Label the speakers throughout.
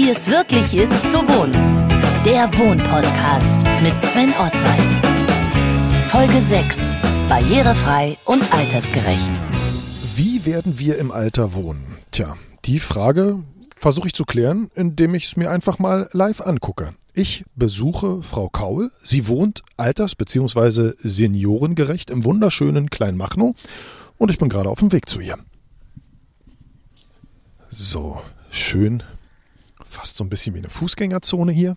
Speaker 1: Wie es wirklich ist zu wohnen. Der Wohnpodcast mit Sven Oswald. Folge 6. Barrierefrei und altersgerecht.
Speaker 2: Wie werden wir im Alter wohnen? Tja, die Frage versuche ich zu klären, indem ich es mir einfach mal live angucke. Ich besuche Frau Kaul. Sie wohnt alters- bzw. seniorengerecht im wunderschönen Kleinmachnow und ich bin gerade auf dem Weg zu ihr. So, schön. Fast so ein bisschen wie eine Fußgängerzone hier.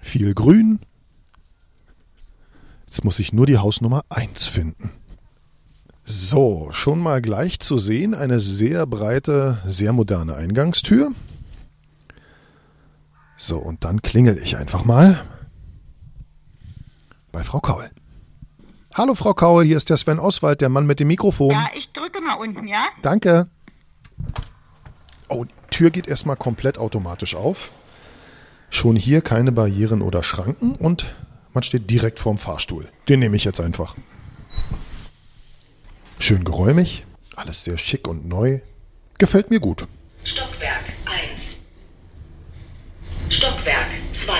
Speaker 2: Viel Grün. Jetzt muss ich nur die Hausnummer 1 finden. So, schon mal gleich zu sehen, eine sehr breite, sehr moderne Eingangstür. So, und dann klingel ich einfach mal bei Frau Kaul. Hallo Frau Kaul, hier ist der Sven Oswald, der Mann mit dem Mikrofon.
Speaker 3: Ja, ich drücke mal unten, ja?
Speaker 2: Danke. Oh, Tür geht erstmal komplett automatisch auf. Schon hier keine Barrieren oder Schranken und man steht direkt vorm Fahrstuhl. Den nehme ich jetzt einfach. Schön geräumig, alles sehr schick und neu. Gefällt mir gut.
Speaker 4: Stockwerk 1. Stockwerk 2.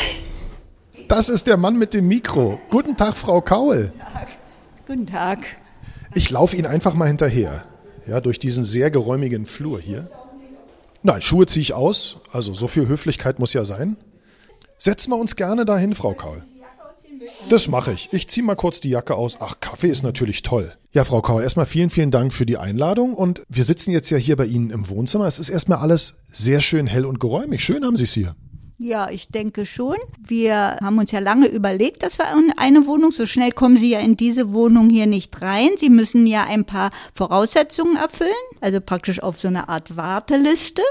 Speaker 2: Das ist der Mann mit dem Mikro. Guten Tag, Frau Kaul.
Speaker 3: Guten Tag.
Speaker 2: Ich laufe Ihnen einfach mal hinterher. Ja, durch diesen sehr geräumigen Flur hier. Nein, Schuhe ziehe ich aus. Also so viel Höflichkeit muss ja sein. Setzen wir uns gerne dahin, Frau Kaul. Das mache ich. Ich ziehe mal kurz die Jacke aus. Ach, Kaffee ist natürlich toll. Ja, Frau Kaul, erstmal vielen, vielen Dank für die Einladung. Und wir sitzen jetzt ja hier bei Ihnen im Wohnzimmer. Es ist erstmal alles sehr schön hell und geräumig. Schön haben Sie es hier.
Speaker 3: Ja, ich denke schon. Wir haben uns ja lange überlegt, dass wir in eine Wohnung, so schnell kommen Sie ja in diese Wohnung hier nicht rein. Sie müssen ja ein paar Voraussetzungen erfüllen, also praktisch auf so eine Art Warteliste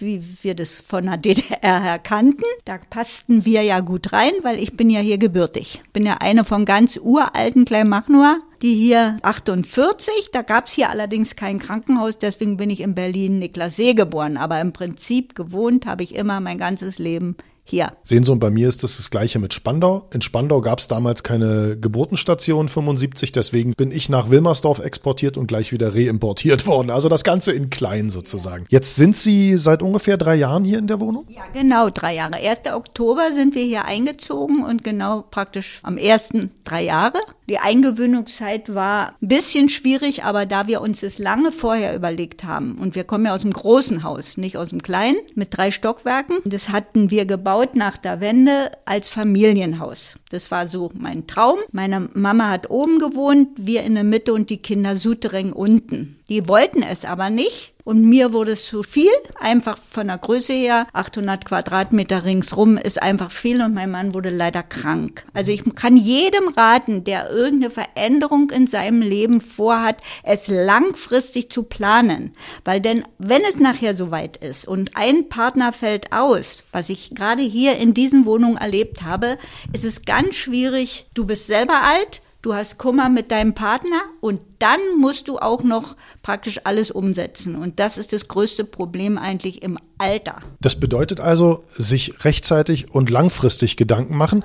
Speaker 3: wie wir das von der DDR her kannten. Da passten wir ja gut rein, weil ich bin ja hier gebürtig. Bin ja eine von ganz uralten Kleinmachnower, die hier 48, da gab's hier allerdings kein Krankenhaus, deswegen bin ich in Berlin Niklassee geboren. Aber im Prinzip gewohnt habe ich immer mein ganzes Leben hier.
Speaker 2: Sehen Sie, und bei mir ist das das Gleiche mit Spandau. In Spandau gab es damals keine Geburtenstation 75, deswegen bin ich nach Wilmersdorf exportiert und gleich wieder reimportiert worden. Also das Ganze in klein sozusagen. Jetzt sind Sie seit ungefähr drei Jahren hier in der Wohnung?
Speaker 3: Ja, genau, drei Jahre. 1. Oktober sind wir hier eingezogen und genau praktisch am ersten drei Jahre. Die Eingewöhnungszeit war ein bisschen schwierig, aber da wir uns das lange vorher überlegt haben und wir kommen ja aus dem großen Haus, nicht aus dem kleinen, mit drei Stockwerken, das hatten wir gebaut nach der Wende als Familienhaus. Das war so mein Traum. Meine Mama hat oben gewohnt, wir in der Mitte und die Kinder Sutereng unten. Die wollten es aber nicht. Und mir wurde es zu viel, einfach von der Größe her. 800 Quadratmeter ringsrum ist einfach viel und mein Mann wurde leider krank. Also ich kann jedem raten, der irgendeine Veränderung in seinem Leben vorhat, es langfristig zu planen. Weil denn, wenn es nachher soweit ist und ein Partner fällt aus, was ich gerade hier in diesen Wohnungen erlebt habe, ist es ganz schwierig. Du bist selber alt, du hast Kummer mit deinem Partner und dann musst du auch noch praktisch alles umsetzen. Und das ist das größte Problem eigentlich im Alter.
Speaker 2: Das bedeutet also, sich rechtzeitig und langfristig Gedanken machen.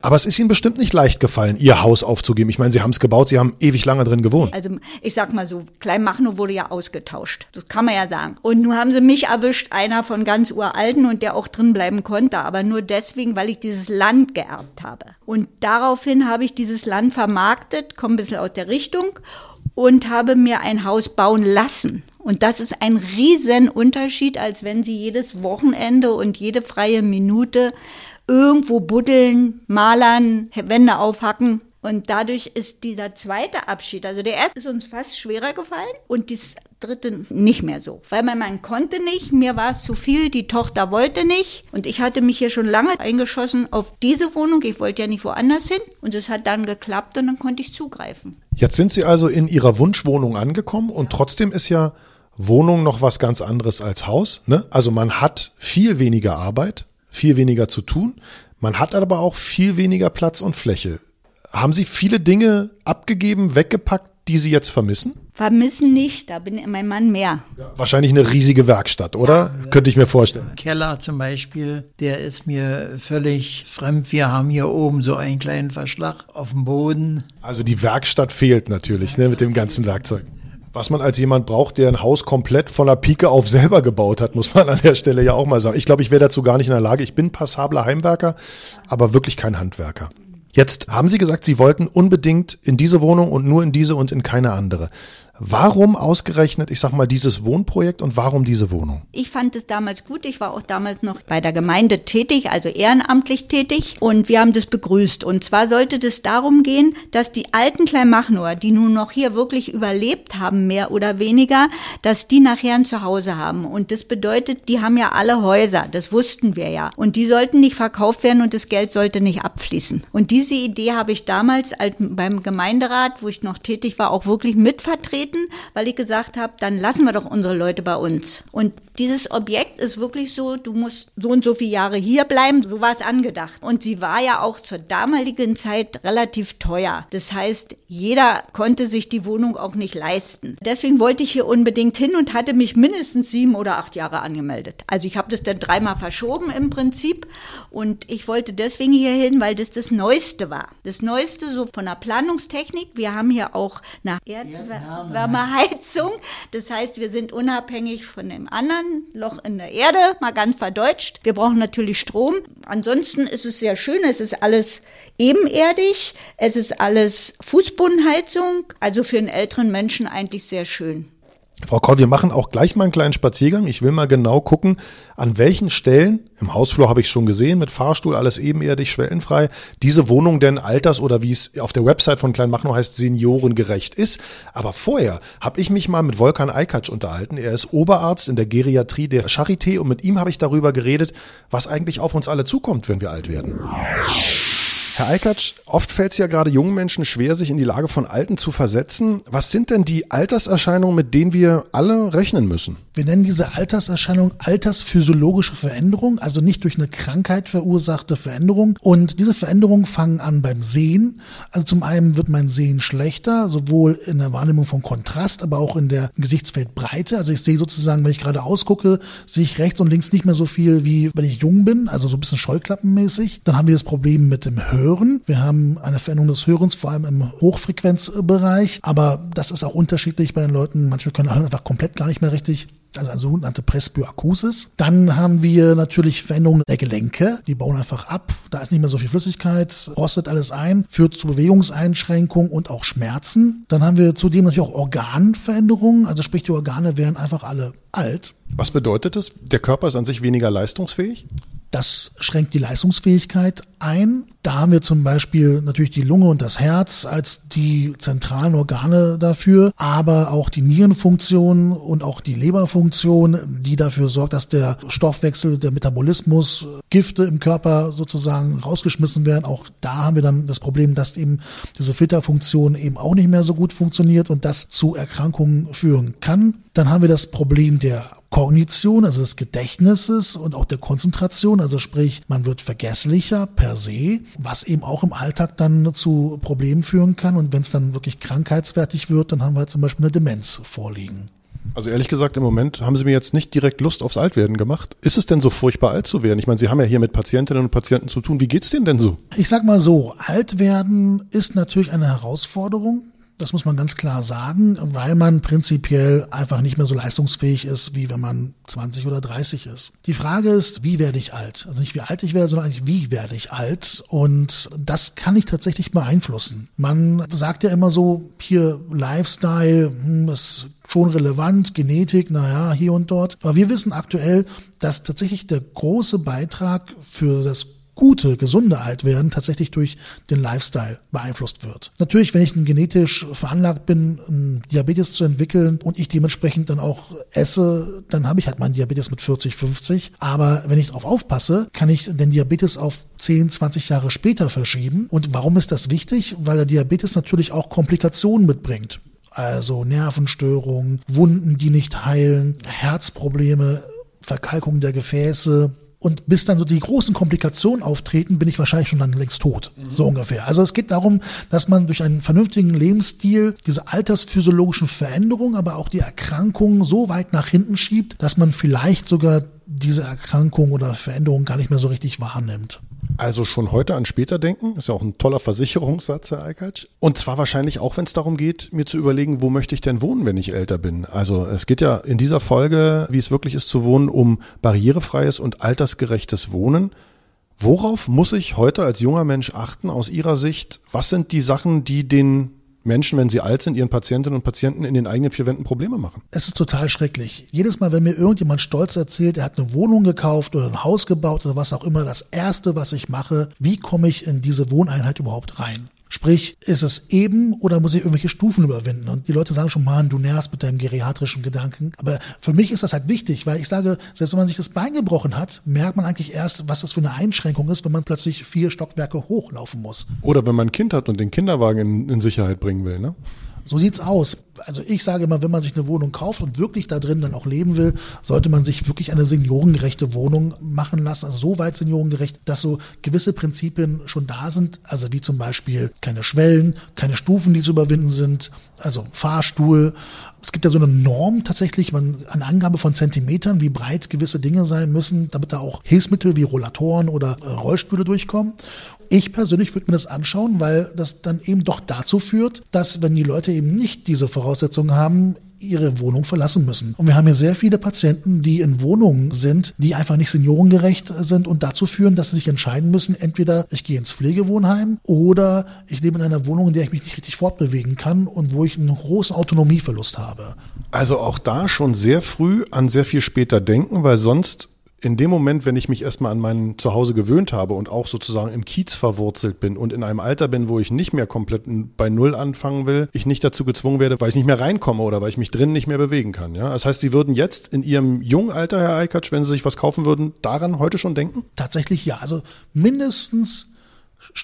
Speaker 2: Aber es ist Ihnen bestimmt nicht leicht gefallen, Ihr Haus aufzugeben. Ich meine, Sie haben es gebaut, Sie haben ewig lange drin gewohnt.
Speaker 3: Also ich sag mal so, Kleinmachnow wurde ja ausgetauscht. Das kann man ja sagen. Und nun haben sie mich erwischt, einer von ganz uralten und der auch drin bleiben konnte. Aber nur deswegen, weil ich dieses Land geerbt habe. Und daraufhin habe ich dieses Land vermarktet, komme ein bisschen aus der Richtung und habe mir ein Haus bauen lassen. Und das ist ein riesen Unterschied, als wenn Sie jedes Wochenende und jede freie Minute irgendwo buddeln, malern, Wände aufhacken. Und dadurch ist dieser zweite Abschied, also der erste ist uns fast schwerer gefallen und das dritte nicht mehr so. Weil mein Mann konnte nicht, mir war es zu viel, die Tochter wollte nicht und ich hatte mich hier schon lange eingeschossen auf diese Wohnung. Ich wollte ja nicht woanders hin und es hat dann geklappt und dann konnte ich zugreifen.
Speaker 2: Jetzt sind Sie also in Ihrer Wunschwohnung angekommen und trotzdem ist ja Wohnung noch was ganz anderes als Haus. Ne? Also man hat viel weniger Arbeit, viel weniger zu tun. Man hat aber auch viel weniger Platz und Fläche. Haben Sie viele Dinge abgegeben, weggepackt, die Sie jetzt vermissen?
Speaker 3: Vermissen nicht, da bin mein Mann mehr.
Speaker 2: Wahrscheinlich eine riesige Werkstatt, oder? Könnte ich mir vorstellen.
Speaker 5: Keller zum Beispiel, der ist mir völlig fremd. Wir haben hier oben so einen kleinen Verschlag auf dem Boden.
Speaker 2: Also die Werkstatt fehlt natürlich, ne, mit dem ganzen Werkzeug. Was man als jemand braucht, der ein Haus komplett von der Pike auf selber gebaut hat, muss man an der Stelle ja auch mal sagen. Ich glaube, ich wäre dazu gar nicht in der Lage. Ich bin passabler Heimwerker, aber wirklich kein Handwerker. Jetzt haben Sie gesagt, Sie wollten unbedingt in diese Wohnung und nur in diese und in keine andere. Warum ausgerechnet, ich sag mal, dieses Wohnprojekt und warum diese Wohnung?
Speaker 3: Ich fand es damals gut. Ich war auch damals noch bei der Gemeinde tätig, also ehrenamtlich tätig. Und wir haben das begrüßt. Und zwar sollte es darum gehen, dass die alten Kleinmachnoer, die nun noch hier wirklich überlebt haben, mehr oder weniger, dass die nachher ein Zuhause haben. Und das bedeutet, die haben ja alle Häuser. Das wussten wir ja. Und die sollten nicht verkauft werden und das Geld sollte nicht abfließen. Und diese Idee habe ich damals beim Gemeinderat, wo ich noch tätig war, auch wirklich mitvertreten antreten, weil ich gesagt habe, dann lassen wir doch unsere Leute bei uns. Und dieses Objekt ist wirklich so, du musst so und so viele Jahre hier bleiben, so war es angedacht. Und sie war ja auch zur damaligen Zeit relativ teuer. Das heißt, jeder konnte sich die Wohnung auch nicht leisten. Deswegen wollte ich hier unbedingt hin und hatte mich mindestens sieben oder acht Jahre angemeldet. Also ich habe das dann dreimal verschoben im Prinzip und ich wollte deswegen hier hin, weil das das Neueste war. Das Neueste so von der Planungstechnik. Wir haben hier auch eine Erdwärme Wärmeheizung. Das heißt, wir sind unabhängig von dem anderen Loch in der Erde, mal ganz verdeutscht. Wir brauchen natürlich Strom. Ansonsten ist es sehr schön. Es ist alles ebenerdig. Es ist alles Fußbodenheizung. Also für einen älteren Menschen eigentlich sehr schön.
Speaker 2: Frau Koll, wir machen auch gleich mal einen kleinen Spaziergang. Ich will mal genau gucken, an welchen Stellen, im Hausflur habe ich schon gesehen, mit Fahrstuhl, alles ebenerdig, schwellenfrei, diese Wohnung denn alters- oder wie es auf der Website von Kleinmachnow heißt, seniorengerecht ist. Aber vorher habe ich mich mal mit Volkan Eikatsch unterhalten. Er ist Oberarzt in der Geriatrie der Charité und mit ihm habe ich darüber geredet, was eigentlich auf uns alle zukommt, wenn wir alt werden. Herr Eikatsch, oft fällt es ja gerade jungen Menschen schwer, sich in die Lage von Alten zu versetzen. Was sind denn die Alterserscheinungen, mit denen wir alle rechnen müssen?
Speaker 6: Wir nennen diese Alterserscheinung altersphysiologische Veränderung, also nicht durch eine Krankheit verursachte Veränderung. Und diese Veränderungen fangen an beim Sehen. Also zum einen wird mein Sehen schlechter, sowohl in der Wahrnehmung von Kontrast, aber auch in der Gesichtsfeldbreite. Also ich sehe sozusagen, wenn ich gerade ausgucke, sehe ich rechts und links nicht mehr so viel, wie wenn ich jung bin, also so ein bisschen scheuklappenmäßig. Dann haben wir das Problem mit dem Hören. Hören. Wir haben eine Veränderung des Hörens, vor allem im Hochfrequenzbereich. Aber das ist auch unterschiedlich bei den Leuten. Manche können hören einfach komplett gar nicht mehr richtig also eine sogenannte Presbyakusis. Dann haben wir natürlich Veränderungen der Gelenke, die bauen einfach ab, da ist nicht mehr so viel Flüssigkeit, rostet alles ein, führt zu Bewegungseinschränkungen und auch Schmerzen. Dann haben wir zudem natürlich auch Organveränderungen, also sprich die Organe werden einfach alle alt.
Speaker 2: Was bedeutet das? Der Körper ist an sich weniger leistungsfähig?
Speaker 6: Das schränkt die Leistungsfähigkeit ein. Da haben wir zum Beispiel natürlich die Lunge und das Herz als die zentralen Organe dafür, aber auch die Nierenfunktion und auch die Leberfunktion, die dafür sorgt, dass der Stoffwechsel, der Metabolismus, Gifte im Körper sozusagen rausgeschmissen werden. Auch da haben wir dann das Problem, dass eben diese Filterfunktion eben auch nicht mehr so gut funktioniert und das zu Erkrankungen führen kann. Dann haben wir das Problem der Kognition, also des Gedächtnisses und auch der Konzentration, also sprich, man wird vergesslicher per se, was eben auch im Alltag dann zu Problemen führen kann. Und wenn es dann wirklich krankheitswertig wird, dann haben wir zum Beispiel eine Demenz vorliegen.
Speaker 2: Also ehrlich gesagt, im Moment haben Sie mir jetzt nicht direkt Lust aufs Altwerden gemacht. Ist es denn so furchtbar alt zu werden? Ich meine, Sie haben ja hier mit Patientinnen und Patienten zu tun. Wie geht's denen denn so?
Speaker 6: Ich sag mal so, alt werden ist natürlich eine Herausforderung. Das muss man ganz klar sagen, weil man prinzipiell einfach nicht mehr so leistungsfähig ist, wie wenn man 20 oder 30 ist. Die Frage ist, wie werde ich alt? Also nicht wie alt ich werde, sondern eigentlich wie werde ich alt? Und das kann ich tatsächlich beeinflussen. Man sagt ja immer so, hier Lifestyle, hm, ist schon relevant, Genetik, naja, hier und dort. Aber wir wissen aktuell, dass tatsächlich der große Beitrag für das gute, gesunde Altwerden tatsächlich durch den Lifestyle beeinflusst wird. Natürlich, wenn ich genetisch veranlagt bin, einen Diabetes zu entwickeln und ich dementsprechend dann auch esse, dann habe ich halt meinen Diabetes mit 40, 50. Aber wenn ich darauf aufpasse, kann ich den Diabetes auf 10, 20 Jahre später verschieben. Und warum ist das wichtig? Weil der Diabetes natürlich auch Komplikationen mitbringt. Also Nervenstörungen, Wunden, die nicht heilen, Herzprobleme, Verkalkung der Gefäße, und bis dann so die großen Komplikationen auftreten, bin ich wahrscheinlich schon dann längst tot. Mhm. So ungefähr. Also es geht darum, dass man durch einen vernünftigen Lebensstil diese altersphysiologischen Veränderungen, aber auch die Erkrankungen so weit nach hinten schiebt, dass man vielleicht sogar diese Erkrankung oder Veränderung gar nicht mehr so richtig wahrnimmt.
Speaker 2: Also schon heute an später denken, ist ja auch ein toller Versicherungssatz, Herr Eikatsch. Und zwar wahrscheinlich auch, wenn es darum geht, mir zu überlegen, wo möchte ich denn wohnen, wenn ich älter bin. Also es geht ja in dieser Folge, wie es wirklich ist zu wohnen, um barrierefreies und altersgerechtes Wohnen. Worauf muss ich heute als junger Mensch achten aus Ihrer Sicht? Was sind die Sachen, die den Menschen, wenn sie alt sind, ihren Patientinnen und Patienten in den eigenen vier Wänden Probleme machen.
Speaker 6: Es ist total schrecklich. Jedes Mal, wenn mir irgendjemand stolz erzählt, er hat eine Wohnung gekauft oder ein Haus gebaut oder was auch immer, das Erste, was ich mache, wie komme ich in diese Wohneinheit überhaupt rein? Sprich, ist es eben oder muss ich irgendwelche Stufen überwinden? Und die Leute sagen schon, Mann, du nervst mit deinem geriatrischen Gedanken. Aber für mich ist das halt wichtig, weil ich sage, selbst wenn man sich das Bein gebrochen hat, merkt man eigentlich erst, was das für eine Einschränkung ist, wenn man plötzlich vier Stockwerke hochlaufen muss.
Speaker 2: Oder wenn man ein Kind hat und den Kinderwagen in, in Sicherheit bringen will, ne?
Speaker 6: So sieht's aus. Also ich sage immer, wenn man sich eine Wohnung kauft und wirklich da drin dann auch leben will, sollte man sich wirklich eine seniorengerechte Wohnung machen lassen. Also so weit seniorengerecht, dass so gewisse Prinzipien schon da sind. Also wie zum Beispiel keine Schwellen, keine Stufen, die zu überwinden sind. Also Fahrstuhl. Es gibt ja so eine Norm tatsächlich, man, eine Angabe von Zentimetern, wie breit gewisse Dinge sein müssen, damit da auch Hilfsmittel wie Rollatoren oder äh, Rollstühle durchkommen. Ich persönlich würde mir das anschauen, weil das dann eben doch dazu führt, dass wenn die Leute eben nicht diese Voraussetzungen haben, ihre Wohnung verlassen müssen. Und wir haben hier sehr viele Patienten, die in Wohnungen sind, die einfach nicht seniorengerecht sind und dazu führen, dass sie sich entscheiden müssen, entweder ich gehe ins Pflegewohnheim oder ich lebe in einer Wohnung, in der ich mich nicht richtig fortbewegen kann und wo ich einen großen Autonomieverlust habe.
Speaker 2: Also auch da schon sehr früh an sehr viel später denken, weil sonst in dem Moment, wenn ich mich erstmal an mein Zuhause gewöhnt habe und auch sozusagen im Kiez verwurzelt bin und in einem Alter bin, wo ich nicht mehr komplett bei Null anfangen will, ich nicht dazu gezwungen werde, weil ich nicht mehr reinkomme oder weil ich mich drinnen nicht mehr bewegen kann. Ja? Das heißt, Sie würden jetzt in Ihrem jungen Alter, Herr Eikatsch, wenn Sie sich was kaufen würden, daran heute schon denken?
Speaker 6: Tatsächlich ja. Also mindestens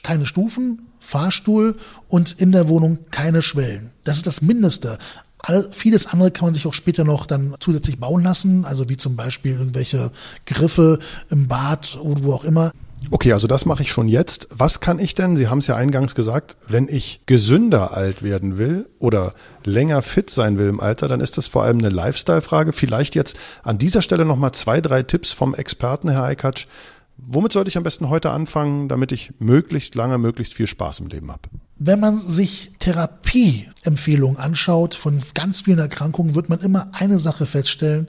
Speaker 6: keine Stufen, Fahrstuhl und in der Wohnung keine Schwellen. Das ist das Mindeste. All, vieles andere kann man sich auch später noch dann zusätzlich bauen lassen, also wie zum Beispiel irgendwelche Griffe im Bad oder wo auch immer.
Speaker 2: Okay, also das mache ich schon jetzt. Was kann ich denn, Sie haben es ja eingangs gesagt, wenn ich gesünder alt werden will oder länger fit sein will im Alter, dann ist das vor allem eine Lifestyle-Frage. Vielleicht jetzt an dieser Stelle nochmal zwei, drei Tipps vom Experten, Herr Eikatsch. Womit sollte ich am besten heute anfangen, damit ich möglichst lange, möglichst viel Spaß im Leben habe?
Speaker 6: Wenn man sich Therapieempfehlungen anschaut von ganz vielen Erkrankungen, wird man immer eine Sache feststellen.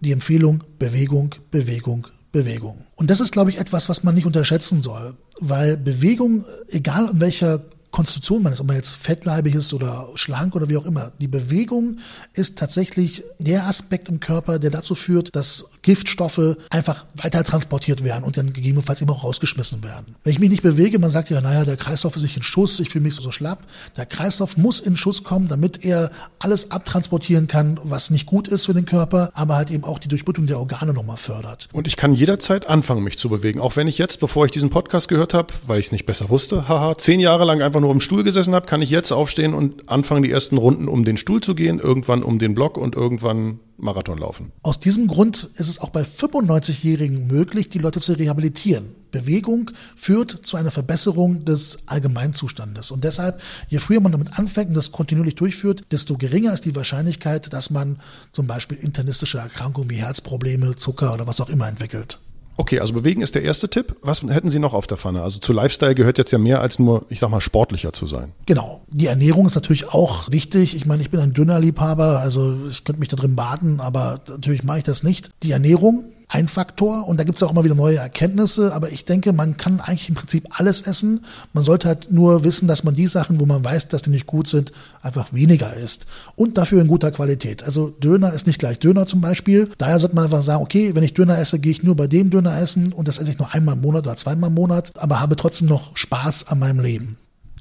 Speaker 6: Die Empfehlung Bewegung, Bewegung, Bewegung. Und das ist, glaube ich, etwas, was man nicht unterschätzen soll, weil Bewegung, egal in welcher Konstitution ist, ob man jetzt fettleibig ist oder schlank oder wie auch immer. Die Bewegung ist tatsächlich der Aspekt im Körper, der dazu führt, dass Giftstoffe einfach weiter transportiert werden und dann gegebenenfalls eben auch rausgeschmissen werden. Wenn ich mich nicht bewege, man sagt ja, naja, der Kreislauf ist nicht in Schuss, ich fühle mich so schlapp. Der Kreislauf muss in Schuss kommen, damit er alles abtransportieren kann, was nicht gut ist für den Körper, aber halt eben auch die Durchblutung der Organe nochmal fördert.
Speaker 2: Und ich kann jederzeit anfangen, mich zu bewegen. Auch wenn ich jetzt, bevor ich diesen Podcast gehört habe, weil ich es nicht besser wusste, haha, zehn Jahre lang einfach nur im Stuhl gesessen habe, kann ich jetzt aufstehen und anfangen, die ersten Runden um den Stuhl zu gehen, irgendwann um den Block und irgendwann Marathon laufen.
Speaker 6: Aus diesem Grund ist es auch bei 95-Jährigen möglich, die Leute zu rehabilitieren. Bewegung führt zu einer Verbesserung des Allgemeinzustandes. Und deshalb, je früher man damit anfängt und das kontinuierlich durchführt, desto geringer ist die Wahrscheinlichkeit, dass man zum Beispiel internistische Erkrankungen wie Herzprobleme, Zucker oder was auch immer entwickelt.
Speaker 2: Okay, also bewegen ist der erste Tipp. Was hätten Sie noch auf der Pfanne? Also zu Lifestyle gehört jetzt ja mehr als nur, ich sag mal, sportlicher zu sein.
Speaker 6: Genau. Die Ernährung ist natürlich auch wichtig. Ich meine, ich bin ein dünner Liebhaber, also ich könnte mich da drin baden, aber natürlich mache ich das nicht. Die Ernährung, ein Faktor und da gibt es auch immer wieder neue Erkenntnisse, aber ich denke, man kann eigentlich im Prinzip alles essen. Man sollte halt nur wissen, dass man die Sachen, wo man weiß, dass die nicht gut sind, einfach weniger isst und dafür in guter Qualität. Also Döner ist nicht gleich Döner zum Beispiel. Daher sollte man einfach sagen, okay, wenn ich Döner esse, gehe ich nur bei dem Döner essen und das esse ich nur einmal im Monat oder zweimal im Monat, aber habe trotzdem noch Spaß an meinem Leben.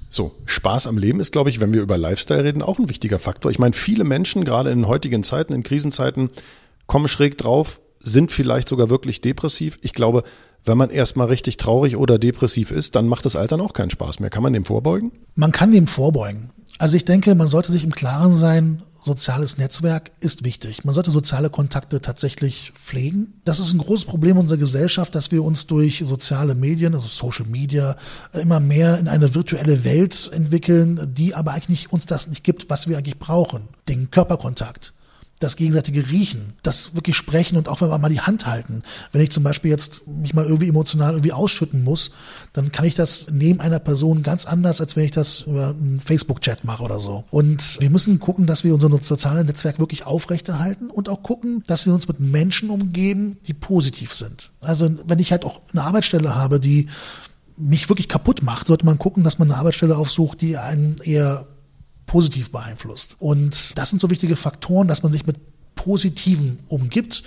Speaker 2: So, Spaß am Leben ist, glaube ich, wenn wir über Lifestyle reden, auch ein wichtiger Faktor. Ich meine, viele Menschen, gerade in heutigen Zeiten, in Krisenzeiten, kommen schräg drauf, sind vielleicht sogar wirklich depressiv. Ich glaube, wenn man erstmal richtig traurig oder depressiv ist, dann macht das Altern auch keinen Spaß mehr. Kann man dem vorbeugen?
Speaker 6: Man kann dem vorbeugen. Also ich denke, man sollte sich im Klaren sein, soziales Netzwerk ist wichtig. Man sollte soziale Kontakte tatsächlich pflegen. Das ist ein großes Problem unserer Gesellschaft, dass wir uns durch soziale Medien, also Social Media, immer mehr in eine virtuelle Welt entwickeln, die aber eigentlich uns das nicht gibt, was wir eigentlich brauchen. Den Körperkontakt das gegenseitige Riechen, das wirklich sprechen und auch wenn wir mal die Hand halten. Wenn ich zum Beispiel jetzt mich mal irgendwie emotional irgendwie ausschütten muss, dann kann ich das neben einer Person ganz anders, als wenn ich das über einen Facebook-Chat mache oder so. Und wir müssen gucken, dass wir unser soziales Netzwerk wirklich aufrechterhalten und auch gucken, dass wir uns mit Menschen umgeben, die positiv sind. Also wenn ich halt auch eine Arbeitsstelle habe, die mich wirklich kaputt macht, sollte man gucken, dass man eine Arbeitsstelle aufsucht, die einen eher positiv beeinflusst. Und das sind so wichtige Faktoren, dass man sich mit Positiven umgibt,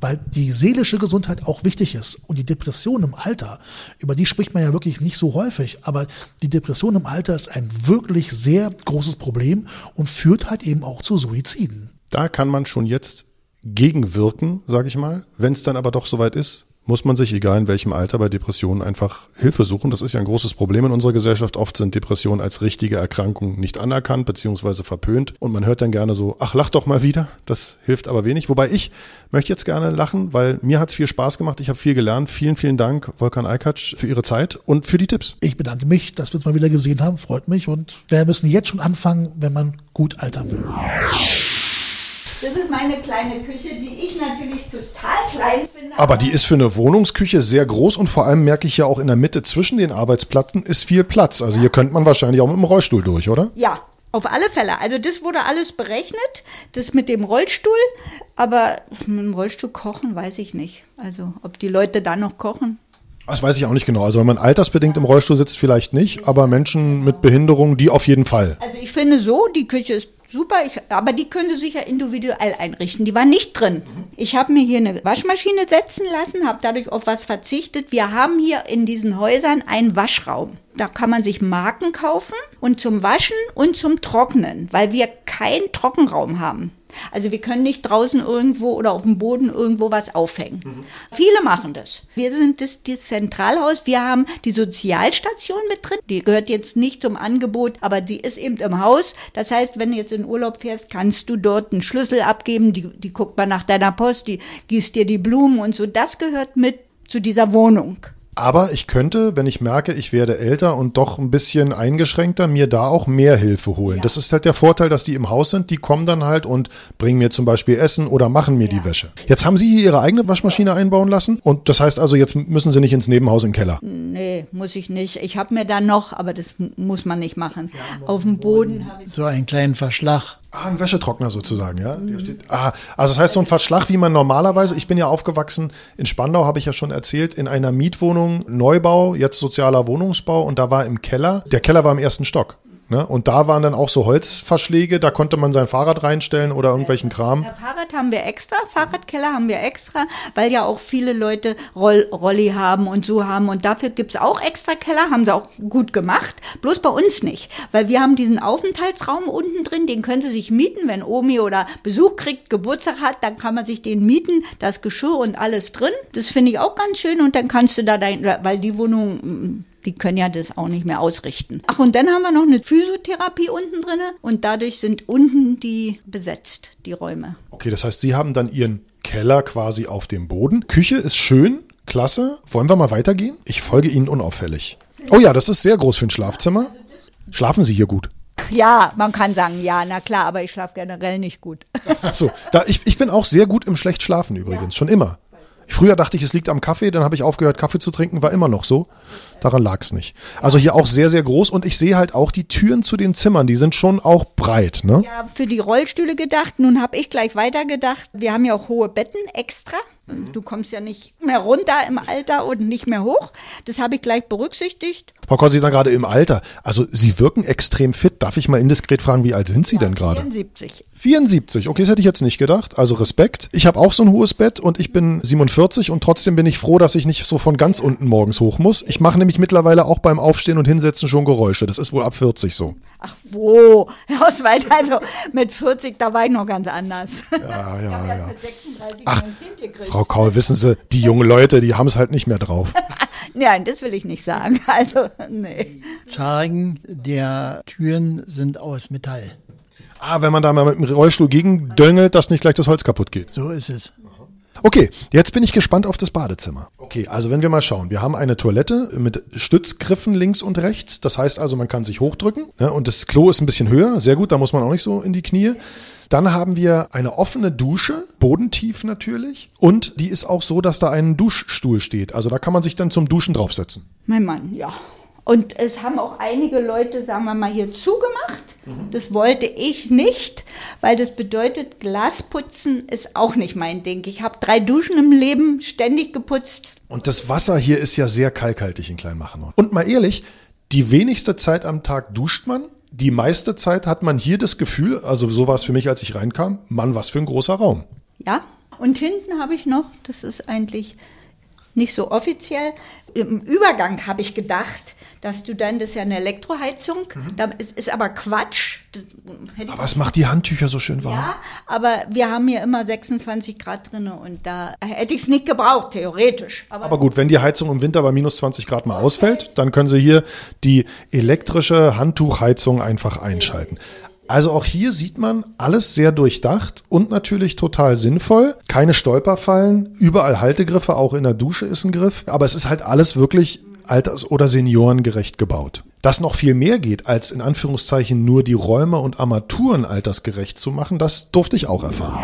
Speaker 6: weil die seelische Gesundheit auch wichtig ist. Und die Depression im Alter, über die spricht man ja wirklich nicht so häufig, aber die Depression im Alter ist ein wirklich sehr großes Problem und führt halt eben auch zu Suiziden.
Speaker 2: Da kann man schon jetzt gegenwirken, sage ich mal. Wenn es dann aber doch soweit ist, muss man sich, egal in welchem Alter, bei Depressionen einfach Hilfe suchen. Das ist ja ein großes Problem in unserer Gesellschaft. Oft sind Depressionen als richtige Erkrankung nicht anerkannt beziehungsweise verpönt. Und man hört dann gerne so, ach, lach doch mal wieder. Das hilft aber wenig. Wobei ich möchte jetzt gerne lachen, weil mir hat es viel Spaß gemacht. Ich habe viel gelernt. Vielen, vielen Dank, Volkan Eikatsch, für Ihre Zeit und für die Tipps.
Speaker 6: Ich bedanke mich, dass wir uns mal wieder gesehen haben. Freut mich. Und wir müssen jetzt schon anfangen, wenn man gut altern will.
Speaker 3: Das ist meine kleine Küche, die ich natürlich total klein finde.
Speaker 2: Aber die ist für eine Wohnungsküche sehr groß und vor allem merke ich ja auch in der Mitte zwischen den Arbeitsplatten ist viel Platz. Also hier könnte man wahrscheinlich auch mit dem Rollstuhl durch, oder?
Speaker 3: Ja, auf alle Fälle. Also das wurde alles berechnet, das mit dem Rollstuhl. Aber mit dem Rollstuhl kochen, weiß ich nicht. Also ob die Leute da noch kochen.
Speaker 2: Das weiß ich auch nicht genau. Also wenn man altersbedingt im Rollstuhl sitzt, vielleicht nicht, aber Menschen mit Behinderung, die auf jeden Fall.
Speaker 3: Also ich finde so, die Küche ist super, ich, aber die könnte sich ja individuell einrichten. Die war nicht drin. Ich habe mir hier eine Waschmaschine setzen lassen, habe dadurch auf was verzichtet. Wir haben hier in diesen Häusern einen Waschraum. Da kann man sich Marken kaufen und zum Waschen und zum Trocknen, weil wir keinen Trockenraum haben. Also wir können nicht draußen irgendwo oder auf dem Boden irgendwo was aufhängen. Viele machen das. Wir sind das, das Zentralhaus. Wir haben die Sozialstation mit drin. Die gehört jetzt nicht zum Angebot, aber die ist eben im Haus. Das heißt, wenn du jetzt in Urlaub fährst, kannst du dort einen Schlüssel abgeben. Die, die guckt mal nach deiner Post, die gießt dir die Blumen und so. Das gehört mit zu dieser Wohnung.
Speaker 2: Aber ich könnte, wenn ich merke, ich werde älter und doch ein bisschen eingeschränkter, mir da auch mehr Hilfe holen. Das ist halt der Vorteil, dass die im Haus sind. Die kommen dann halt und bringen mir zum Beispiel Essen oder machen mir die Wäsche. Jetzt haben Sie hier Ihre eigene Waschmaschine einbauen lassen und das heißt also, jetzt müssen Sie nicht ins Nebenhaus in den Keller.
Speaker 3: Nee, muss ich nicht. Ich habe mir da noch, aber das muss man nicht machen. Auf dem Boden habe ich
Speaker 5: So einen kleinen Verschlag.
Speaker 2: Ah, ein Wäschetrockner sozusagen, ja. Der steht, ah, also das heißt so ein Verschlag, wie man normalerweise, ich bin ja aufgewachsen in Spandau, habe ich ja schon erzählt, in einer Mietwohnung, Neubau, jetzt sozialer Wohnungsbau und da war im Keller, der Keller war im ersten Stock. Ne? Und da waren dann auch so Holzverschläge, da konnte man sein Fahrrad reinstellen oder irgendwelchen Kram.
Speaker 3: Ja, Fahrrad haben wir extra, Fahrradkeller haben wir extra, weil ja auch viele Leute Roll, Rolli haben und so haben. Und dafür gibt's auch extra Keller, haben sie auch gut gemacht. Bloß bei uns nicht, weil wir haben diesen Aufenthaltsraum unten drin, den können sie sich mieten, wenn Omi oder Besuch kriegt, Geburtstag hat, dann kann man sich den mieten, das Geschirr und alles drin. Das finde ich auch ganz schön und dann kannst du da dein, weil die Wohnung, mm, die können ja das auch nicht mehr ausrichten. Ach, und dann haben wir noch eine Physiotherapie unten drinne und dadurch sind unten die besetzt, die Räume.
Speaker 2: Okay, das heißt, Sie haben dann Ihren Keller quasi auf dem Boden. Küche ist schön, klasse. Wollen wir mal weitergehen? Ich folge Ihnen unauffällig. Oh ja, das ist sehr groß für ein Schlafzimmer. Schlafen Sie hier gut?
Speaker 3: Ja, man kann sagen, ja, na klar, aber ich schlafe generell nicht gut.
Speaker 2: Achso, da, ich, ich bin auch sehr gut im schlecht schlafen übrigens, schon immer. Früher dachte ich, es liegt am Kaffee, dann habe ich aufgehört, Kaffee zu trinken, war immer noch so. Daran lag es nicht. Also hier auch sehr, sehr groß und ich sehe halt auch die Türen zu den Zimmern, die sind schon auch breit, ne?
Speaker 3: Ja, für die Rollstühle gedacht. Nun habe ich gleich weitergedacht. Wir haben ja auch hohe Betten extra. Du kommst ja nicht mehr runter im Alter und nicht mehr hoch. Das habe ich gleich berücksichtigt.
Speaker 2: Frau Koss, Sie sagen gerade im Alter. Also Sie wirken extrem fit. Darf ich mal indiskret fragen, wie alt sind Sie denn gerade?
Speaker 3: 74.
Speaker 2: 74, okay, das hätte ich jetzt nicht gedacht. Also Respekt. Ich habe auch so ein hohes Bett und ich bin 47 und trotzdem bin ich froh, dass ich nicht so von ganz unten morgens hoch muss. Ich mache nämlich mittlerweile auch beim Aufstehen und Hinsetzen schon Geräusche. Das ist wohl ab 40 so.
Speaker 3: Ach wo, Herr Oswald, also mit 40, da war ich noch ganz anders.
Speaker 2: Ja, ja, ja.
Speaker 3: Mit 36
Speaker 2: Ach,
Speaker 3: mein Kind gekriegt.
Speaker 2: Frau Kaul, wissen Sie, die jungen Leute, die haben es halt nicht mehr drauf.
Speaker 3: Nein, das will ich nicht sagen. Also, nee.
Speaker 5: Zargen der Türen sind aus Metall.
Speaker 2: Ah, wenn man da mal mit dem Rollstuhl gegen döngelt, dass nicht gleich das Holz kaputt geht.
Speaker 5: So ist es.
Speaker 2: Okay, jetzt bin ich gespannt auf das Badezimmer. Okay, also wenn wir mal schauen, wir haben eine Toilette mit Stützgriffen links und rechts. Das heißt also, man kann sich hochdrücken. Ne? Und das Klo ist ein bisschen höher. Sehr gut, da muss man auch nicht so in die Knie. Dann haben wir eine offene Dusche, bodentief natürlich. Und die ist auch so, dass da ein Duschstuhl steht. Also da kann man sich dann zum Duschen draufsetzen.
Speaker 3: Mein Mann, ja. Und es haben auch einige Leute, sagen wir mal, hier zugemacht. Das wollte ich nicht, weil das bedeutet, Glasputzen ist auch nicht mein Ding. Ich habe drei Duschen im Leben, ständig geputzt.
Speaker 2: Und das Wasser hier ist ja sehr kalkhaltig in Kleinmachnow. Und mal ehrlich, die wenigste Zeit am Tag duscht man. Die meiste Zeit hat man hier das Gefühl, also so war es für mich, als ich reinkam, Mann, was für ein großer Raum.
Speaker 3: Ja, und hinten habe ich noch, das ist eigentlich nicht so offiziell, im Übergang habe ich gedacht, dass du dann, das ist ja eine Elektroheizung, da ist, ist aber Quatsch. Ich
Speaker 2: Aber es macht die Handtücher so schön warm.
Speaker 3: ja, aber wir haben hier immer 26 Grad drin und da hätte ich es nicht gebraucht, theoretisch. Aber,
Speaker 2: Aber gut, wenn die Heizung im Winter bei minus 20 Grad mal ausfällt, dann können Sie hier die elektrische Handtuchheizung einfach einschalten. Also auch hier sieht man alles sehr durchdacht und natürlich total sinnvoll. Keine Stolperfallen, überall Haltegriffe, auch in der Dusche ist ein Griff. Aber es ist halt alles wirklich alters- oder seniorengerecht gebaut. Dass noch viel mehr geht, als in Anführungszeichen nur die Räume und Armaturen altersgerecht zu machen, das durfte ich auch erfahren.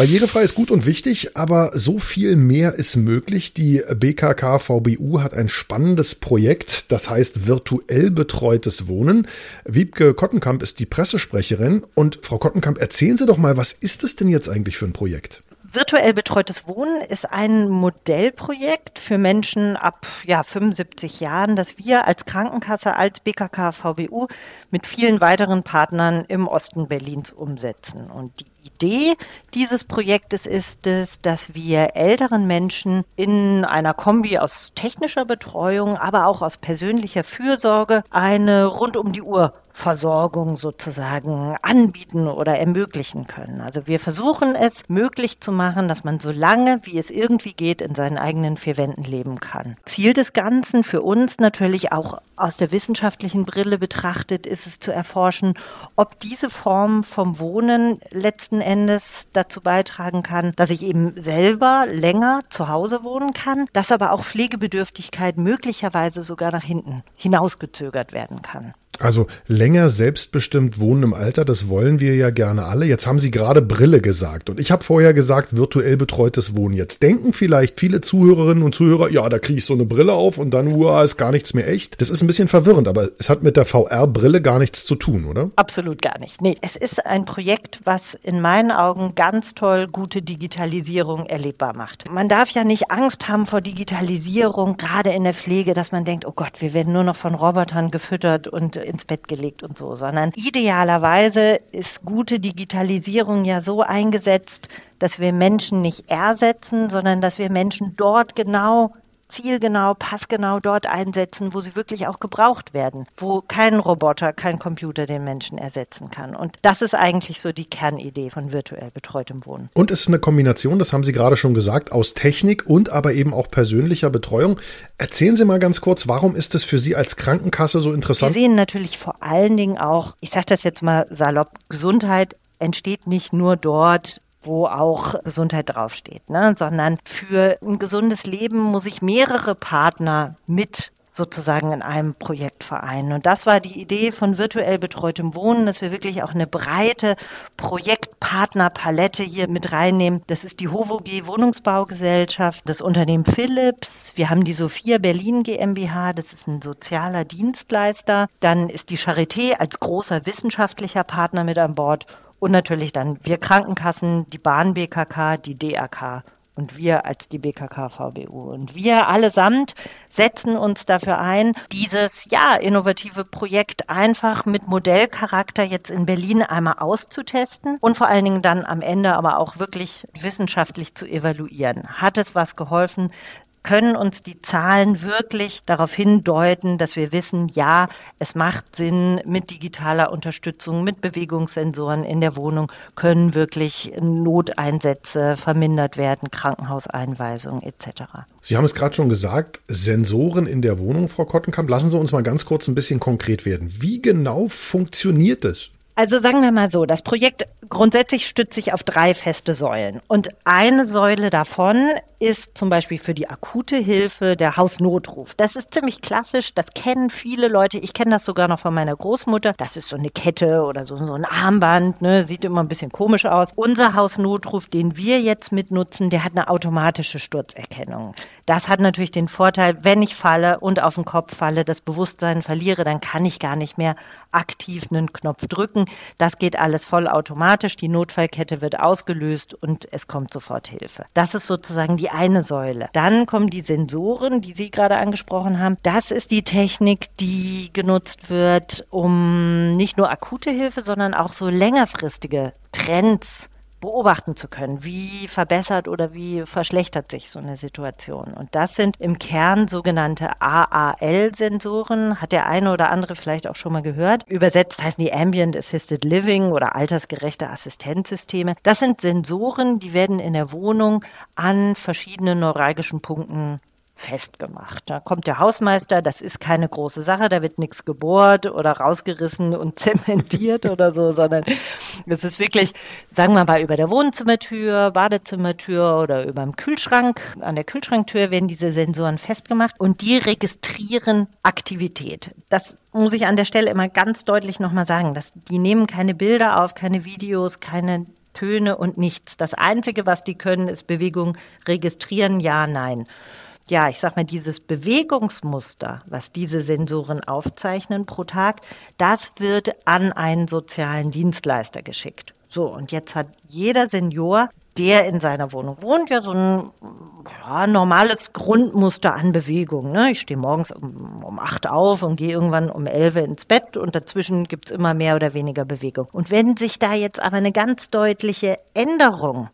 Speaker 2: Barrierefrei ist gut und wichtig, aber so viel mehr ist möglich. Die BKK VBU hat ein spannendes Projekt, das heißt virtuell betreutes Wohnen. Wiebke Kottenkamp ist die Pressesprecherin und Frau Kottenkamp, erzählen Sie doch mal, was ist es denn jetzt eigentlich für ein Projekt?
Speaker 7: Virtuell betreutes Wohnen ist ein Modellprojekt für Menschen ab ja, 75 Jahren, das wir als Krankenkasse, als BKK VBU mit vielen weiteren Partnern im Osten Berlins umsetzen. Und die Idee dieses Projektes ist es, dass wir älteren Menschen in einer Kombi aus technischer Betreuung, aber auch aus persönlicher Fürsorge eine rund um die Uhr Versorgung sozusagen anbieten oder ermöglichen können. Also wir versuchen es möglich zu machen, dass man so lange, wie es irgendwie geht, in seinen eigenen vier Wänden leben kann. Ziel des Ganzen für uns natürlich auch aus der wissenschaftlichen Brille betrachtet, ist es zu erforschen, ob diese Form vom Wohnen letzten Endes dazu beitragen kann, dass ich eben selber länger zu Hause wohnen kann, dass aber auch Pflegebedürftigkeit möglicherweise sogar nach hinten hinausgezögert werden kann.
Speaker 2: Also länger selbstbestimmt wohnen im Alter, das wollen wir ja gerne alle. Jetzt haben Sie gerade Brille gesagt und ich habe vorher gesagt virtuell betreutes Wohnen. Jetzt denken vielleicht viele Zuhörerinnen und Zuhörer, ja, da kriege ich so eine Brille auf und dann uah, ist gar nichts mehr echt. Das ist ein bisschen verwirrend, aber es hat mit der VR-Brille gar nichts zu tun, oder?
Speaker 7: Absolut gar nicht. Nee, es ist ein Projekt, was in meinen Augen ganz toll gute Digitalisierung erlebbar macht. Man darf ja nicht Angst haben vor Digitalisierung, gerade in der Pflege, dass man denkt, oh Gott, wir werden nur noch von Robotern gefüttert und ins Bett gelegt und so, sondern idealerweise ist gute Digitalisierung ja so eingesetzt, dass wir Menschen nicht ersetzen, sondern dass wir Menschen dort genau zielgenau, passgenau dort einsetzen, wo sie wirklich auch gebraucht werden, wo kein Roboter, kein Computer den Menschen ersetzen kann. Und das ist eigentlich so die Kernidee von virtuell betreutem Wohnen.
Speaker 2: Und es ist eine Kombination, das haben Sie gerade schon gesagt, aus Technik und aber eben auch persönlicher Betreuung. Erzählen Sie mal ganz kurz, warum ist es für Sie als Krankenkasse so
Speaker 7: Wir
Speaker 2: interessant?
Speaker 7: sehen natürlich vor allen Dingen auch, ich sage das jetzt mal salopp, Gesundheit entsteht nicht nur dort, wo auch Gesundheit draufsteht, ne? sondern für ein gesundes Leben muss ich mehrere Partner mit sozusagen in einem Projekt vereinen. Und das war die Idee von virtuell betreutem Wohnen, dass wir wirklich auch eine breite Projektpartnerpalette hier mit reinnehmen. Das ist die HOVOG Wohnungsbaugesellschaft, das Unternehmen Philips. Wir haben die Sophia Berlin GmbH, das ist ein sozialer Dienstleister. Dann ist die Charité als großer wissenschaftlicher Partner mit an Bord. Und natürlich dann wir Krankenkassen, die Bahn BKK, die DRK und wir als die BKK VBU. Und wir allesamt setzen uns dafür ein, dieses ja innovative Projekt einfach mit Modellcharakter jetzt in Berlin einmal auszutesten und vor allen Dingen dann am Ende aber auch wirklich wissenschaftlich zu evaluieren. Hat es was geholfen? Können uns die Zahlen wirklich darauf hindeuten, dass wir wissen, ja, es macht Sinn, mit digitaler Unterstützung, mit Bewegungssensoren in der Wohnung können wirklich Noteinsätze vermindert werden, Krankenhauseinweisungen etc.
Speaker 2: Sie haben es gerade schon gesagt, Sensoren in der Wohnung, Frau Kottenkamp. Lassen Sie uns mal ganz kurz ein bisschen konkret werden. Wie genau funktioniert es?
Speaker 7: Also sagen wir mal so, das Projekt grundsätzlich stützt sich auf drei feste Säulen. Und eine Säule davon ist zum Beispiel für die akute Hilfe der Hausnotruf. Das ist ziemlich klassisch, das kennen viele Leute. Ich kenne das sogar noch von meiner Großmutter. Das ist so eine Kette oder so, so ein Armband, ne? sieht immer ein bisschen komisch aus. Unser Hausnotruf, den wir jetzt mitnutzen, der hat eine automatische Sturzerkennung. Das hat natürlich den Vorteil, wenn ich falle und auf den Kopf falle, das Bewusstsein verliere, dann kann ich gar nicht mehr aktiv einen Knopf drücken. Das geht alles vollautomatisch. Die Notfallkette wird ausgelöst und es kommt sofort Hilfe. Das ist sozusagen die eine Säule. Dann kommen die Sensoren, die Sie gerade angesprochen haben. Das ist die Technik, die genutzt wird, um nicht nur akute Hilfe, sondern auch so längerfristige Trends beobachten zu können, wie verbessert oder wie verschlechtert sich so eine Situation. Und das sind im Kern sogenannte AAL-Sensoren, hat der eine oder andere vielleicht auch schon mal gehört. Übersetzt heißen die Ambient Assisted Living oder altersgerechte Assistenzsysteme. Das sind Sensoren, die werden in der Wohnung an verschiedenen neuralgischen Punkten festgemacht. Da kommt der Hausmeister, das ist keine große Sache, da wird nichts gebohrt oder rausgerissen und zementiert oder so, sondern es ist wirklich, sagen wir mal, über der Wohnzimmertür, Badezimmertür oder über dem Kühlschrank, an der Kühlschranktür werden diese Sensoren festgemacht und die registrieren Aktivität. Das muss ich an der Stelle immer ganz deutlich nochmal sagen, dass die nehmen keine Bilder auf, keine Videos, keine Töne und nichts. Das Einzige, was die können, ist Bewegung registrieren, ja, nein ja, ich sag mal, dieses Bewegungsmuster, was diese Sensoren aufzeichnen pro Tag, das wird an einen sozialen Dienstleister geschickt. So, und jetzt hat jeder Senior, der in seiner Wohnung wohnt, ja so ein ja, normales Grundmuster an Bewegung. Ne? Ich stehe morgens um, um acht auf und gehe irgendwann um elf ins Bett und dazwischen gibt's immer mehr oder weniger Bewegung. Und wenn sich da jetzt aber eine ganz deutliche Änderung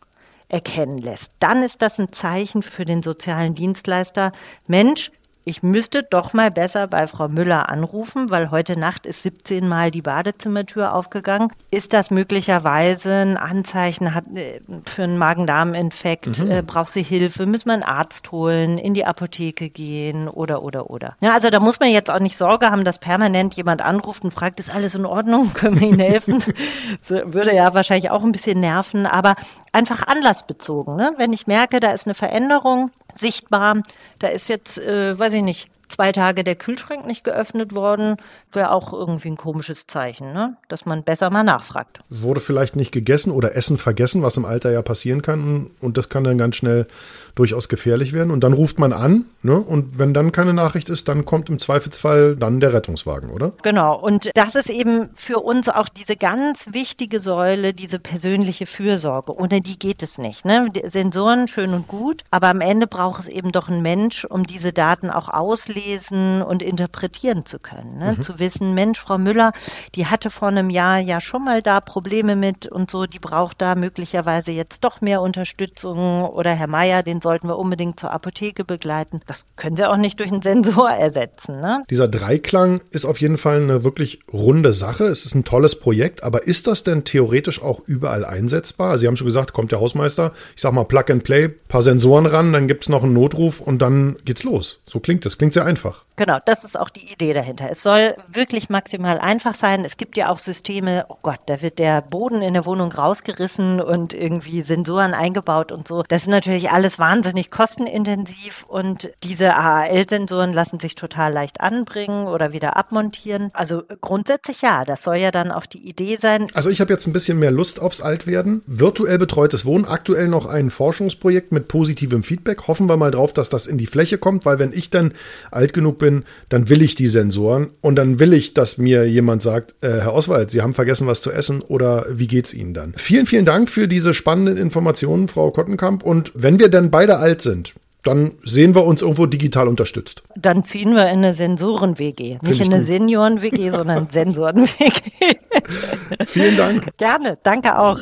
Speaker 7: erkennen lässt, dann ist das ein Zeichen für den sozialen Dienstleister, Mensch, ich müsste doch mal besser bei Frau Müller anrufen, weil heute Nacht ist 17 Mal die Badezimmertür aufgegangen. Ist das möglicherweise ein Anzeichen hat, äh, für einen Magen-Darm-Infekt? Mhm. Äh, braucht sie Hilfe? Müssen wir einen Arzt holen, in die Apotheke gehen oder, oder, oder? Ja, also da muss man jetzt auch nicht Sorge haben, dass permanent jemand anruft und fragt, ist alles in Ordnung? Können wir Ihnen helfen? das würde ja wahrscheinlich auch ein bisschen nerven, aber einfach anlassbezogen. Ne? Wenn ich merke, da ist eine Veränderung, sichtbar. Da ist jetzt, äh, weiß ich nicht, zwei Tage der Kühlschrank nicht geöffnet worden, wäre auch irgendwie ein komisches Zeichen, ne? dass man besser mal nachfragt.
Speaker 2: Wurde vielleicht nicht gegessen oder Essen vergessen, was im Alter ja passieren kann. Und das kann dann ganz schnell durchaus gefährlich werden. Und dann ruft man an, ne? Und wenn dann keine Nachricht ist, dann kommt im Zweifelsfall dann der Rettungswagen, oder?
Speaker 7: Genau. Und das ist eben für uns auch diese ganz wichtige Säule, diese persönliche Fürsorge. Ohne die geht es nicht. Ne? Sensoren schön und gut, aber am Ende braucht es eben doch einen Mensch, um diese Daten auch auslesen und interpretieren zu können. Ne? Mhm. Zu wissen, Mensch, Frau Müller, die hatte vor einem Jahr ja schon mal da Probleme mit und so, die braucht da möglicherweise jetzt doch mehr Unterstützung oder Herr Meier, den sollten wir unbedingt zur Apotheke begleiten. Das können Sie auch nicht durch einen Sensor ersetzen. Ne?
Speaker 2: Dieser Dreiklang ist auf jeden Fall eine wirklich runde Sache. Es ist ein tolles Projekt, aber ist das denn theoretisch auch überall einsetzbar? Sie haben schon gesagt, kommt der Hausmeister, ich sag mal Plug and Play, paar Sensoren ran, dann gibt es noch einen Notruf und dann geht's los. So klingt das. Klingt sehr einfach.
Speaker 7: Genau, das ist auch die Idee dahinter. Es soll wirklich maximal einfach sein. Es gibt ja auch Systeme, oh Gott, da wird der Boden in der Wohnung rausgerissen und irgendwie Sensoren eingebaut und so. Das ist natürlich alles wahnsinnig kostenintensiv und diese AAL-Sensoren lassen sich total leicht anbringen oder wieder abmontieren. Also grundsätzlich ja, das soll ja dann auch die Idee sein.
Speaker 2: Also ich habe jetzt ein bisschen mehr Lust aufs Altwerden. Virtuell betreutes Wohnen, aktuell noch ein Forschungsprojekt mit positivem Feedback. Hoffen wir mal drauf, dass das in die Fläche kommt, weil wenn ich dann alt genug bin, dann will ich die Sensoren und dann will ich, dass mir jemand sagt, äh, Herr Oswald, Sie haben vergessen, was zu essen oder wie geht's Ihnen dann? Vielen, vielen Dank für diese spannenden Informationen, Frau Kottenkamp. Und wenn wir dann beide alt sind, dann sehen wir uns irgendwo digital unterstützt.
Speaker 7: Dann ziehen wir in eine Sensoren-WG. Nicht in eine Senioren-WG, sondern Sensoren-WG.
Speaker 2: Vielen Dank.
Speaker 7: Gerne, danke auch.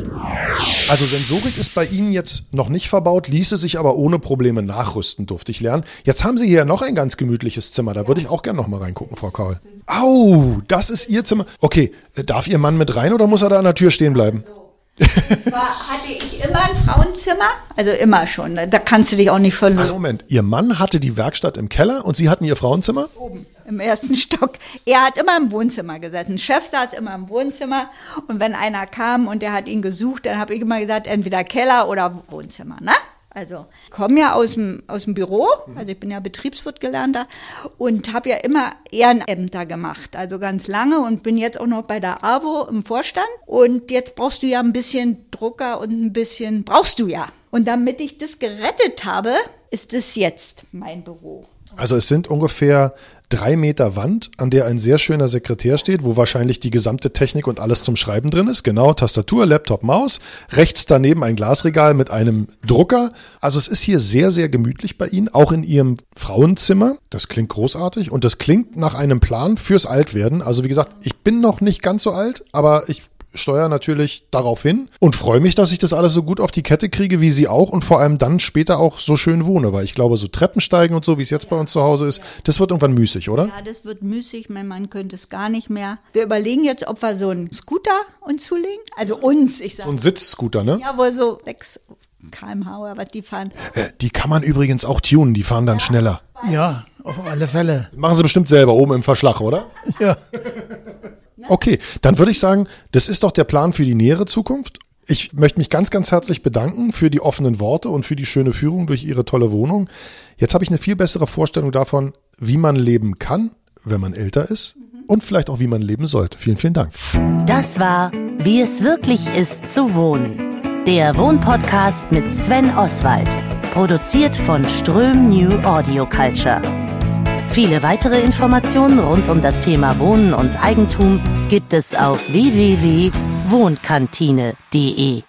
Speaker 2: Also Sensorik ist bei Ihnen jetzt noch nicht verbaut, ließe sich aber ohne Probleme nachrüsten, durfte ich lernen. Jetzt haben Sie hier noch ein ganz gemütliches Zimmer, da würde ich auch gerne noch mal reingucken, Frau Karl. Au, das ist Ihr Zimmer. Okay, äh, darf Ihr Mann mit rein oder muss er da an der Tür stehen bleiben?
Speaker 3: War, hatte ich immer ein Frauenzimmer? Also immer schon. Da kannst du dich auch nicht verlieren.
Speaker 2: Also Moment, Ihr Mann hatte die Werkstatt im Keller und Sie hatten Ihr Frauenzimmer?
Speaker 3: Oben. im ersten Stock. Er hat immer im Wohnzimmer gesessen. Chef saß immer im Wohnzimmer und wenn einer kam und der hat ihn gesucht, dann habe ich immer gesagt, entweder Keller oder Wohnzimmer, ne? Also ich komme ja aus dem, aus dem Büro, also ich bin ja Betriebswirt gelernter und habe ja immer Ehrenämter gemacht, also ganz lange und bin jetzt auch noch bei der AWO im Vorstand. Und jetzt brauchst du ja ein bisschen Drucker und ein bisschen, brauchst du ja. Und damit ich das gerettet habe, ist es jetzt mein Büro.
Speaker 2: Also es sind ungefähr drei Meter Wand, an der ein sehr schöner Sekretär steht, wo wahrscheinlich die gesamte Technik und alles zum Schreiben drin ist. Genau, Tastatur, Laptop, Maus. Rechts daneben ein Glasregal mit einem Drucker. Also es ist hier sehr, sehr gemütlich bei Ihnen, auch in Ihrem Frauenzimmer. Das klingt großartig und das klingt nach einem Plan fürs Altwerden. Also wie gesagt, ich bin noch nicht ganz so alt, aber ich steuere natürlich darauf hin und freue mich, dass ich das alles so gut auf die Kette kriege, wie Sie auch und vor allem dann später auch so schön wohne, weil ich glaube, so Treppensteigen und so, wie es jetzt bei uns zu Hause ist, das wird irgendwann müßig, oder?
Speaker 3: Ja, das wird müßig, mein Mann könnte es gar nicht mehr. Wir überlegen jetzt, ob wir so einen Scooter uns zulegen, also uns, ich
Speaker 2: So
Speaker 3: sage.
Speaker 2: ein Sitzscooter, ne?
Speaker 3: Ja, wo so 6 kmh oder was die fahren.
Speaker 2: Äh, Die kann man übrigens auch tunen, die fahren dann schneller.
Speaker 5: Ja, auf alle Fälle.
Speaker 2: Machen Sie bestimmt selber oben im Verschlag, oder?
Speaker 5: Ja.
Speaker 2: Okay, dann würde ich sagen, das ist doch der Plan für die nähere Zukunft. Ich möchte mich ganz, ganz herzlich bedanken für die offenen Worte und für die schöne Führung durch Ihre tolle Wohnung. Jetzt habe ich eine viel bessere Vorstellung davon, wie man leben kann, wenn man älter ist und vielleicht auch, wie man leben sollte. Vielen, vielen Dank.
Speaker 1: Das war Wie es wirklich ist zu wohnen. Der Wohnpodcast mit Sven Oswald. Produziert von Ström New Audio Culture. Viele weitere Informationen rund um das Thema Wohnen und Eigentum gibt es auf www.wohnkantine.de.